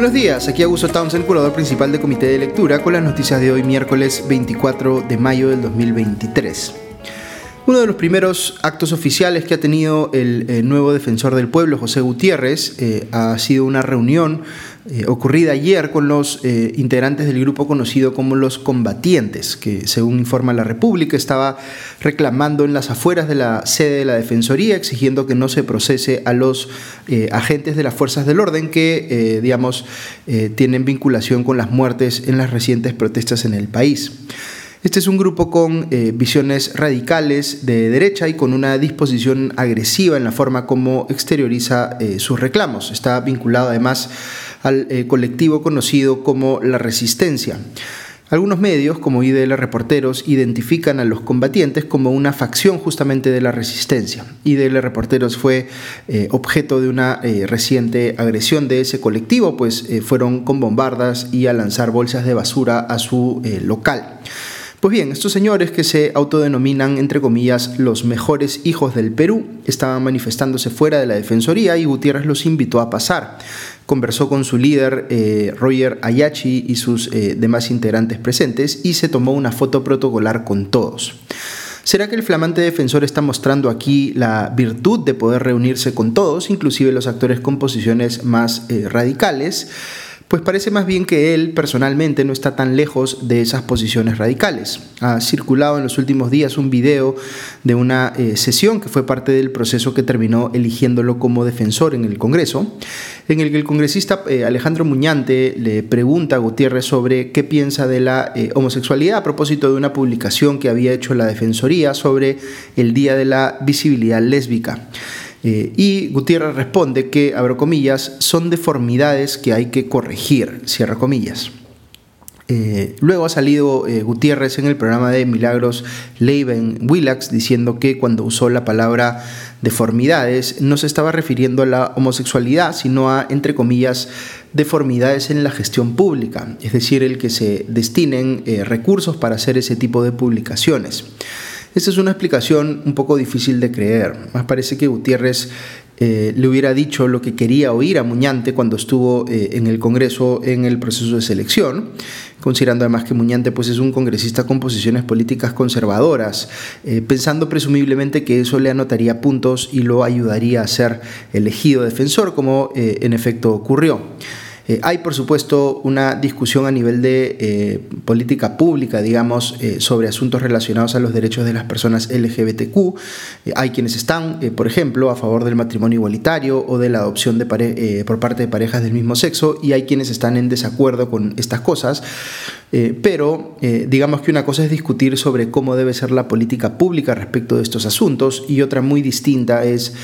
Buenos días, aquí Augusto Townsend, curador principal de Comité de Lectura, con las noticias de hoy, miércoles 24 de mayo del 2023. Uno de los primeros actos oficiales que ha tenido el, eh, nuevo defensor del pueblo, José Gutiérrez, eh, ha sido una reunión eh, ocurrida ayer con los integrantes del grupo conocido como los combatientes, que según informa la República estaba reclamando en las afueras de la sede de la Defensoría, exigiendo que no se procese a los agentes de las fuerzas del orden que, digamos, tienen vinculación con las muertes en las recientes protestas en el país. Este es un grupo con eh, visiones radicales de derecha y con una disposición agresiva en la forma como exterioriza eh, sus reclamos. Está vinculado además al eh, colectivo conocido como la Resistencia. Algunos medios, como IDL Reporteros, identifican a los combatientes como una facción justamente de la resistencia. IDL Reporteros fue objeto de una reciente agresión de ese colectivo, pues fueron con bombardas y a lanzar bolsas de basura a su local. Pues bien, estos señores que se autodenominan, entre comillas, los mejores hijos del Perú, estaban manifestándose fuera de la Defensoría y Gutiérrez los invitó a pasar. Conversó con su líder, eh, Roger Ayachi, y sus eh, demás integrantes presentes y se tomó una foto protocolar con todos. ¿Será que el flamante defensor está mostrando aquí la virtud de poder reunirse con todos, inclusive los actores con posiciones más eh, radicales? Pues parece más bien que él personalmente no está tan lejos de esas posiciones radicales. Ha circulado en los últimos días un video de una eh, sesión que fue parte del proceso que terminó eligiéndolo como defensor en el Congreso, en el que el congresista eh, Alejandro Muñante le pregunta a Gutiérrez sobre qué piensa de la eh, homosexualidad a propósito de una publicación que había hecho la Defensoría sobre el Día de la Visibilidad Lésbica. Eh, y Gutiérrez responde que, abro comillas, son deformidades que hay que corregir, cierra comillas. Eh, luego ha salido eh, Gutiérrez en el programa de Milagros Leiben Willax diciendo que cuando usó la palabra deformidades no se estaba refiriendo a la homosexualidad, sino a, entre comillas, deformidades en la gestión pública, es decir, el que se destinen recursos para hacer ese tipo de publicaciones. Esta es una explicación un poco difícil de creer. Más parece que Gutiérrez eh, le hubiera dicho lo que quería oír a Muñante cuando estuvo eh, en el Congreso en el proceso de selección, considerando además que Muñante pues, es un congresista con posiciones políticas conservadoras, eh, pensando presumiblemente que eso le anotaría puntos y lo ayudaría a ser elegido defensor, como en efecto ocurrió. Eh, hay, por supuesto, una discusión a nivel de eh, política pública, digamos, eh, sobre asuntos relacionados a los derechos de las personas LGBTQ. hay quienes están, por ejemplo, a favor del matrimonio igualitario o de la adopción por parte de parejas del mismo sexo y hay quienes están en desacuerdo con estas cosas. pero digamos que una cosa es discutir sobre cómo debe ser la política pública respecto de estos asuntos y otra muy distinta es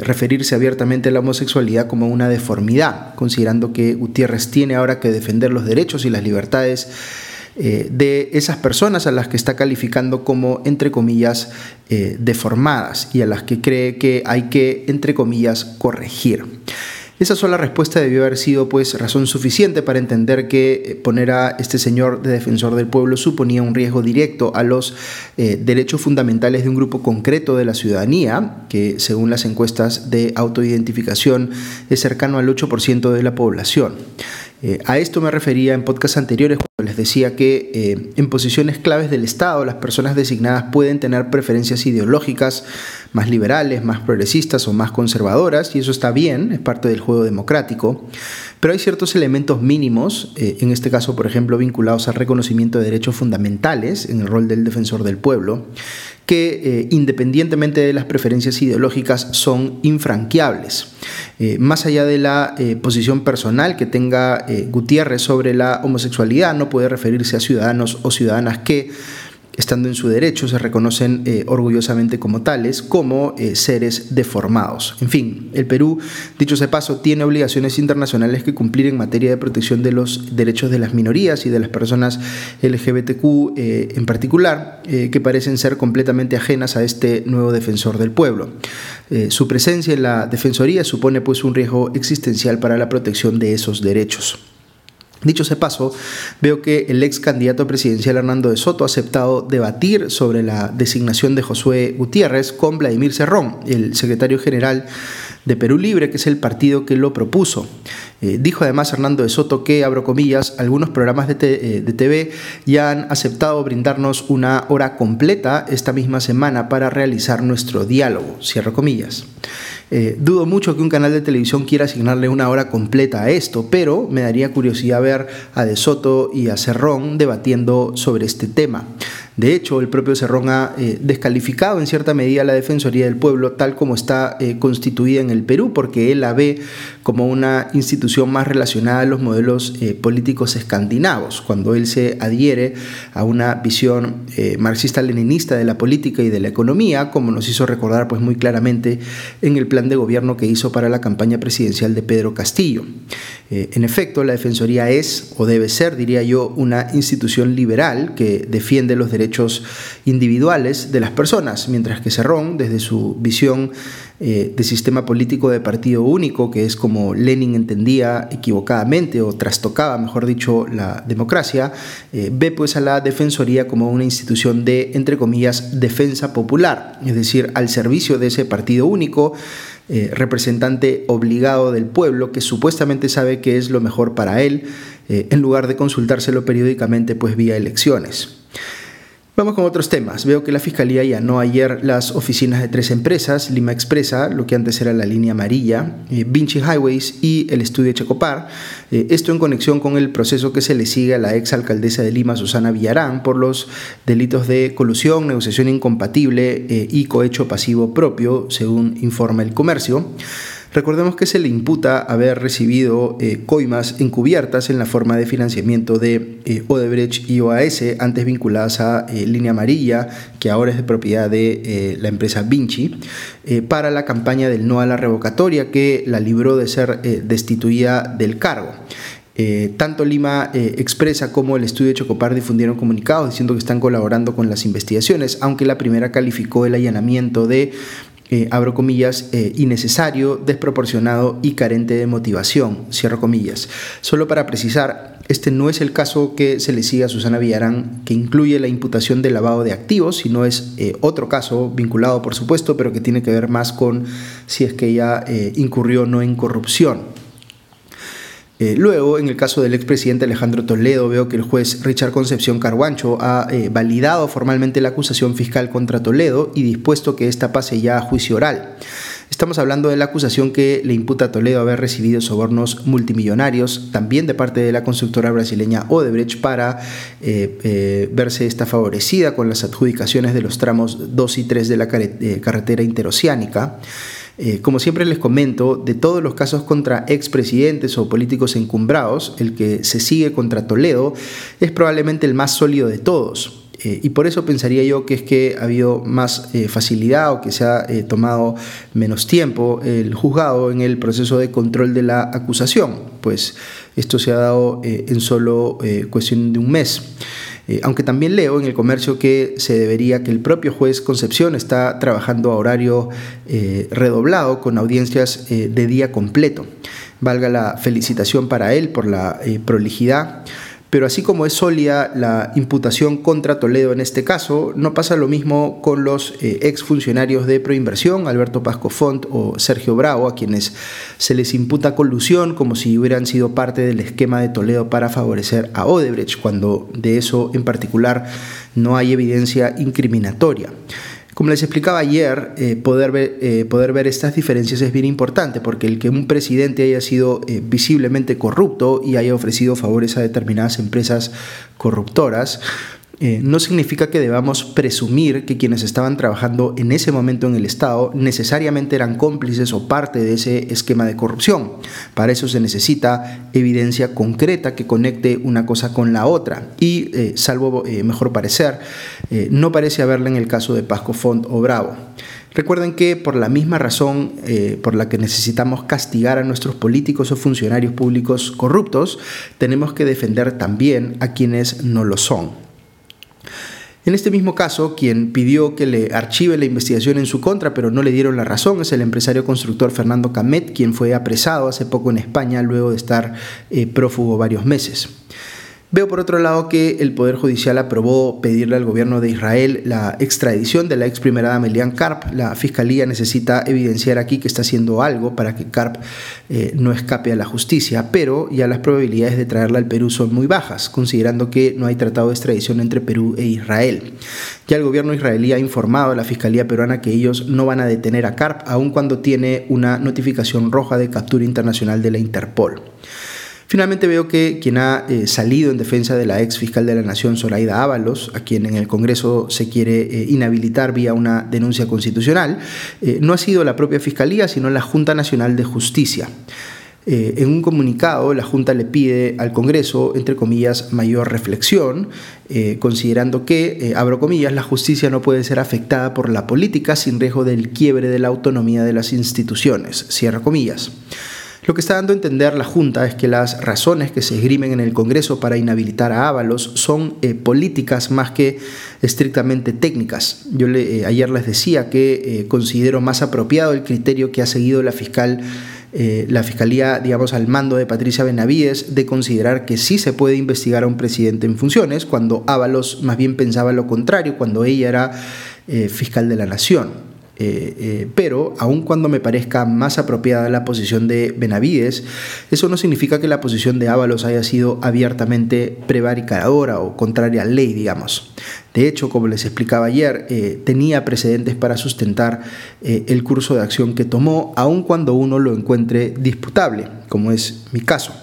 referirse abiertamente a la homosexualidad como una deformidad, considerando que Gutiérrez tiene ahora que defender los derechos y las libertades eh, de esas personas a las que está calificando como, entre comillas, eh, deformadas y a las que cree que hay que, entre comillas, corregir. Esa sola respuesta debió haber sido pues razón suficiente para entender que eh, poner a este señor de defensor del pueblo suponía un riesgo directo a los derechos fundamentales de un grupo concreto de la ciudadanía, que según las encuestas de autoidentificación es cercano al 8% de la población. Eh, a esto me refería en podcasts anteriores cuando les decía que eh, en posiciones claves del Estado las personas designadas pueden tener preferencias ideológicas más liberales, más progresistas o más conservadoras y eso está bien, es parte del juego democrático, pero hay ciertos elementos mínimos, eh, en este caso por ejemplo vinculados al reconocimiento de derechos fundamentales en el rol del defensor del pueblo, que eh, independientemente de las preferencias ideológicas son infranqueables. Eh, más allá de la posición personal que tenga Gutiérrez sobre la homosexualidad, no puede referirse a ciudadanos o ciudadanas que estando en su derecho, se reconocen eh, orgullosamente como tales, como eh, seres deformados. En fin, el Perú, dicho sea paso, tiene obligaciones internacionales que cumplir en materia de protección de los derechos de las minorías y de las personas LGBTQ eh, en particular, que parecen ser completamente ajenas a este nuevo defensor del pueblo. su presencia en la Defensoría supone pues un riesgo existencial para la protección de esos derechos. Dicho ese paso, veo que el ex candidato presidencial Hernando de Soto ha aceptado debatir sobre la designación de Josué Gutiérrez con Vladimir Cerrón, el secretario general de Perú Libre, que es el partido que lo propuso. Eh, dijo además Hernando de Soto que, abro comillas, algunos programas de, eh, de, TV ya han aceptado brindarnos una hora completa esta misma semana para realizar nuestro diálogo, cierro comillas. Eh, dudo mucho que un canal de televisión quiera asignarle una hora completa a esto, pero me daría curiosidad ver a De Soto y a Cerrón debatiendo sobre este tema. De hecho, el propio Cerrón ha eh, descalificado en cierta medida la Defensoría del Pueblo tal como está eh, constituida en el Perú, porque él la ve como una institución más relacionada a los modelos eh, políticos escandinavos, cuando él se adhiere a una visión marxista-leninista de la política y de la economía, como nos hizo recordar pues, muy claramente en el plan de gobierno que hizo para la campaña presidencial de Pedro Castillo. en efecto, la Defensoría es, o debe ser, diría yo, una institución liberal que defiende los derechos individuales de las personas, mientras que Cerrón, desde su visión eh, de sistema político de partido único, que es como Lenin entendía equivocadamente o trastocaba, mejor dicho, la democracia, eh, ve pues a la Defensoría como una institución de, entre comillas, defensa popular, es decir, al servicio de ese partido único, eh, representante obligado del pueblo que supuestamente sabe que es lo mejor para él, en lugar de consultárselo periódicamente pues vía elecciones. Vamos con otros temas. Veo que la Fiscalía llanó ayer las oficinas de tres empresas, Lima Expresa, lo que antes era la línea amarilla, eh, Vinci Highways y el estudio Checopar. Eh, esto en conexión con el proceso que se le sigue a la ex alcaldesa de Lima, Susana Villarán, por los delitos de colusión, negociación incompatible eh, y cohecho pasivo propio, según informa el comercio. Recordemos que se le imputa haber recibido eh, coimas encubiertas en la forma de financiamiento de eh, Odebrecht y OAS, antes vinculadas a eh, Línea Amarilla, que ahora es de propiedad de la empresa Vinci, para la campaña del no a la revocatoria que la libró de ser destituida del cargo. tanto Lima Expresa como el estudio de Chocopar difundieron comunicados diciendo que están colaborando con las investigaciones, aunque la primera calificó el allanamiento de eh, abro comillas, eh, innecesario, desproporcionado y carente de motivación, cierro comillas. Solo para precisar, este no es el caso que se le sigue a Susana Villarán, que incluye la imputación de lavado de activos, sino es eh, otro caso vinculado, por supuesto, pero que tiene que ver más con si es que ella incurrió o no en corrupción. Eh, luego, en el caso del expresidente Alejandro Toledo, veo que el juez Richard Concepción Carguancho ha eh, validado formalmente la acusación fiscal contra Toledo y dispuesto que ésta pase ya a juicio oral. Estamos hablando de la acusación que le imputa a Toledo haber recibido sobornos multimillonarios, también de parte de la constructora brasileña Odebrecht, para eh, verse esta favorecida con las adjudicaciones de los tramos 2 y 3 de la carretera interoceánica. Eh, como siempre les comento, de todos los casos contra expresidentes o políticos encumbrados, el que se sigue contra Toledo es probablemente el más sólido de todos. Eh, y por eso pensaría yo que es que ha habido más eh, facilidad o que se ha tomado menos tiempo el juzgado en el proceso de control de la acusación, pues esto se ha dado en solo cuestión de un mes. Eh, aunque también leo en el comercio que se debería que el propio juez Concepción está trabajando a horario eh, redoblado con audiencias eh, de día completo. Valga la felicitación para él por la prolijidad pero así como es sólida la imputación contra Toledo en este caso, no pasa lo mismo con los eh, exfuncionarios de Proinversión, Alberto Pasco Font o Sergio Bravo, a quienes se les imputa colusión como si hubieran sido parte del esquema de Toledo para favorecer a Odebrecht, cuando de eso en particular no hay evidencia incriminatoria. Como les explicaba ayer, eh, poder, ver, eh, poder, ver, estas diferencias es bien importante porque el que un presidente haya sido eh, visiblemente corrupto y haya ofrecido favores a determinadas empresas corruptoras eh, no significa que debamos presumir que quienes estaban trabajando en ese momento en el Estado necesariamente eran cómplices o parte de ese esquema de corrupción. Para eso se necesita evidencia concreta que conecte una cosa con la otra. Y, eh, salvo eh, mejor parecer, no parece haberla en el caso de Pasco Font o Bravo. Recuerden que por la misma razón por la que necesitamos castigar a nuestros políticos o funcionarios públicos corruptos, tenemos que defender también a quienes no lo son. En este mismo caso, quien pidió que le archive la investigación en su contra, pero no le dieron la razón, es el empresario constructor Fernando Camet, quien fue apresado hace poco en España luego de estar eh, prófugo varios meses. Veo por otro lado que el Poder Judicial aprobó pedirle al gobierno de Israel la extradición de la ex primera dama Elian Karp. La Fiscalía necesita evidenciar aquí que está haciendo algo para que Karp eh, no escape a la justicia, pero ya las probabilidades de traerla al Perú son muy bajas, considerando que no hay tratado de extradición entre Perú e Israel. Ya el gobierno israelí ha informado a la Fiscalía peruana que ellos no van a detener a Karp, aun cuando tiene una notificación roja de captura internacional de la Interpol. Finalmente veo que quien ha eh, salido en defensa de la ex fiscal de la Nación, Zoraida Ábalos, a quien en el Congreso se quiere eh, inhabilitar vía una denuncia constitucional, eh, no ha sido la propia Fiscalía, sino la Junta Nacional de Justicia. en un comunicado, la Junta le pide al Congreso, entre comillas, mayor reflexión, considerando que, abro comillas, la justicia no puede ser afectada por la política sin riesgo del quiebre de la autonomía de las instituciones, cierra comillas. Lo que está dando a entender la Junta es que las razones que se esgrimen en el Congreso para inhabilitar a Ábalos son eh, políticas más que estrictamente técnicas. Yo le, eh, ayer les decía que eh, considero más apropiado el criterio que ha seguido la fiscal. la Fiscalía, digamos, al mando de Patricia Benavides, de considerar que sí se puede investigar a un presidente en funciones, cuando Ábalos más bien pensaba lo contrario, cuando ella era fiscal de la Nación. Eh, eh, pero aun cuando me parezca más apropiada la posición de Benavides, eso no significa que la posición de Ábalos haya sido abiertamente prevaricadora o contraria a la ley, digamos. De hecho, como les explicaba ayer, eh, tenía precedentes para sustentar el curso de acción que tomó, aun cuando uno lo encuentre disputable, como es mi caso.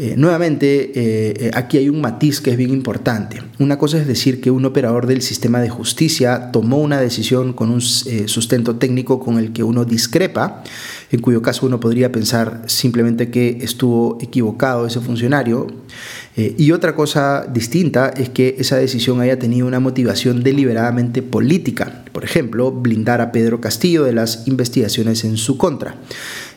Eh, nuevamente, eh, eh, aquí hay un matiz que es bien importante. Una cosa es decir que un operador del sistema de justicia tomó una decisión con un sustento técnico con el que uno discrepa, en cuyo caso uno podría pensar simplemente que estuvo equivocado ese funcionario. y otra cosa distinta es que esa decisión haya tenido una motivación deliberadamente política, por ejemplo, blindar a Pedro Castillo de las investigaciones en su contra.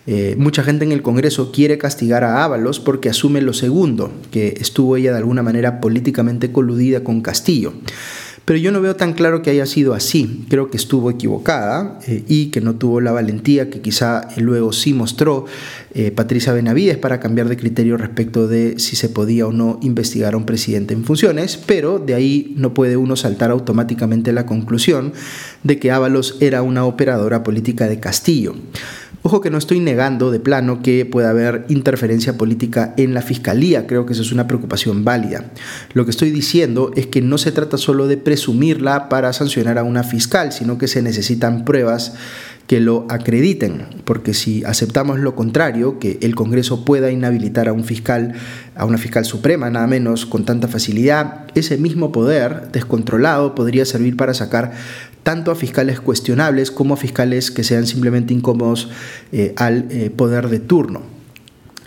Eh, mucha gente en el Congreso quiere castigar a Ábalos porque asume lo segundo, que estuvo ella de alguna manera políticamente coludida con Castillo. Pero yo no veo tan claro que haya sido así. Creo que estuvo equivocada eh, y que no tuvo la valentía que quizá luego sí mostró eh, Patricia Benavides para cambiar de criterio respecto de si se podía o no investigar a un presidente en funciones, pero de ahí no puede uno saltar automáticamente la conclusión de que Ábalos era una operadora política de Castillo. Ojo que no estoy negando de plano que pueda haber interferencia política en la fiscalía, creo que eso es una preocupación válida. Lo que estoy diciendo es que no se trata solo de presumirla para sancionar a una fiscal, sino que se necesitan pruebas que lo acrediten, porque si aceptamos lo contrario, que el Congreso pueda inhabilitar a un fiscal, a una fiscal suprema, nada menos, con tanta facilidad, ese mismo poder descontrolado podría servir para sacar tanto a fiscales cuestionables como a fiscales que sean simplemente incómodos eh, al eh, poder de turno.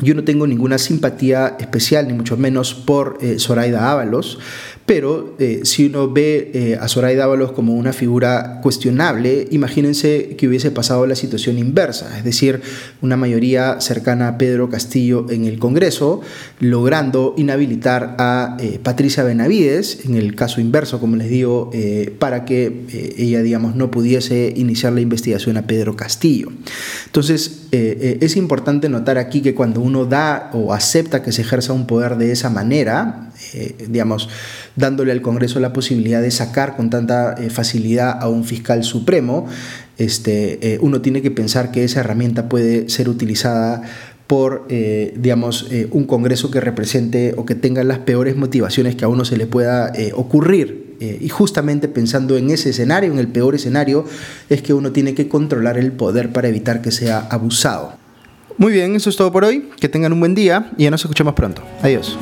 Yo no tengo ninguna simpatía especial, ni mucho menos por eh, Zoraida Ábalos, pero eh, si uno ve eh, a Zoraida Ábalos como una figura cuestionable, imagínense que hubiese pasado la situación inversa, es decir, una mayoría cercana a Pedro Castillo en el Congreso, logrando inhabilitar a eh, Patricia Benavides, en el caso inverso, como les digo, para que ella, digamos, no pudiese iniciar la investigación a Pedro Castillo. Entonces, es importante notar aquí que cuando uno da o acepta que se ejerza un poder de esa manera, digamos, dándole al Congreso la posibilidad de sacar con tanta eh, facilidad a un fiscal supremo, este, eh, uno tiene que pensar que esa herramienta puede ser utilizada por, eh, digamos, un Congreso que represente o que tenga las peores motivaciones que a uno se le pueda ocurrir. Y justamente pensando en ese escenario, en el peor escenario, es que uno tiene que controlar el poder para evitar que sea abusado. Muy bien, eso es todo por hoy. Que tengan un buen día y ya nos escuchamos pronto. Adiós.